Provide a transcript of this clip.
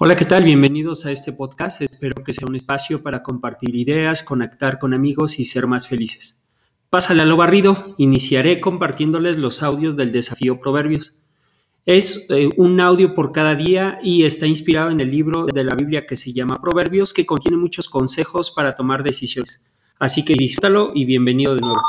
Hola, ¿qué tal? Bienvenidos a este podcast. Espero que sea un espacio para compartir ideas, conectar con amigos y ser más felices. Pásale a lo barrido. Iniciaré compartiéndoles los audios del desafío Proverbios. Es eh, un audio por cada día y está inspirado en el libro de la Biblia que se llama Proverbios, que contiene muchos consejos para tomar decisiones. Así que disfrútalo y bienvenido de nuevo.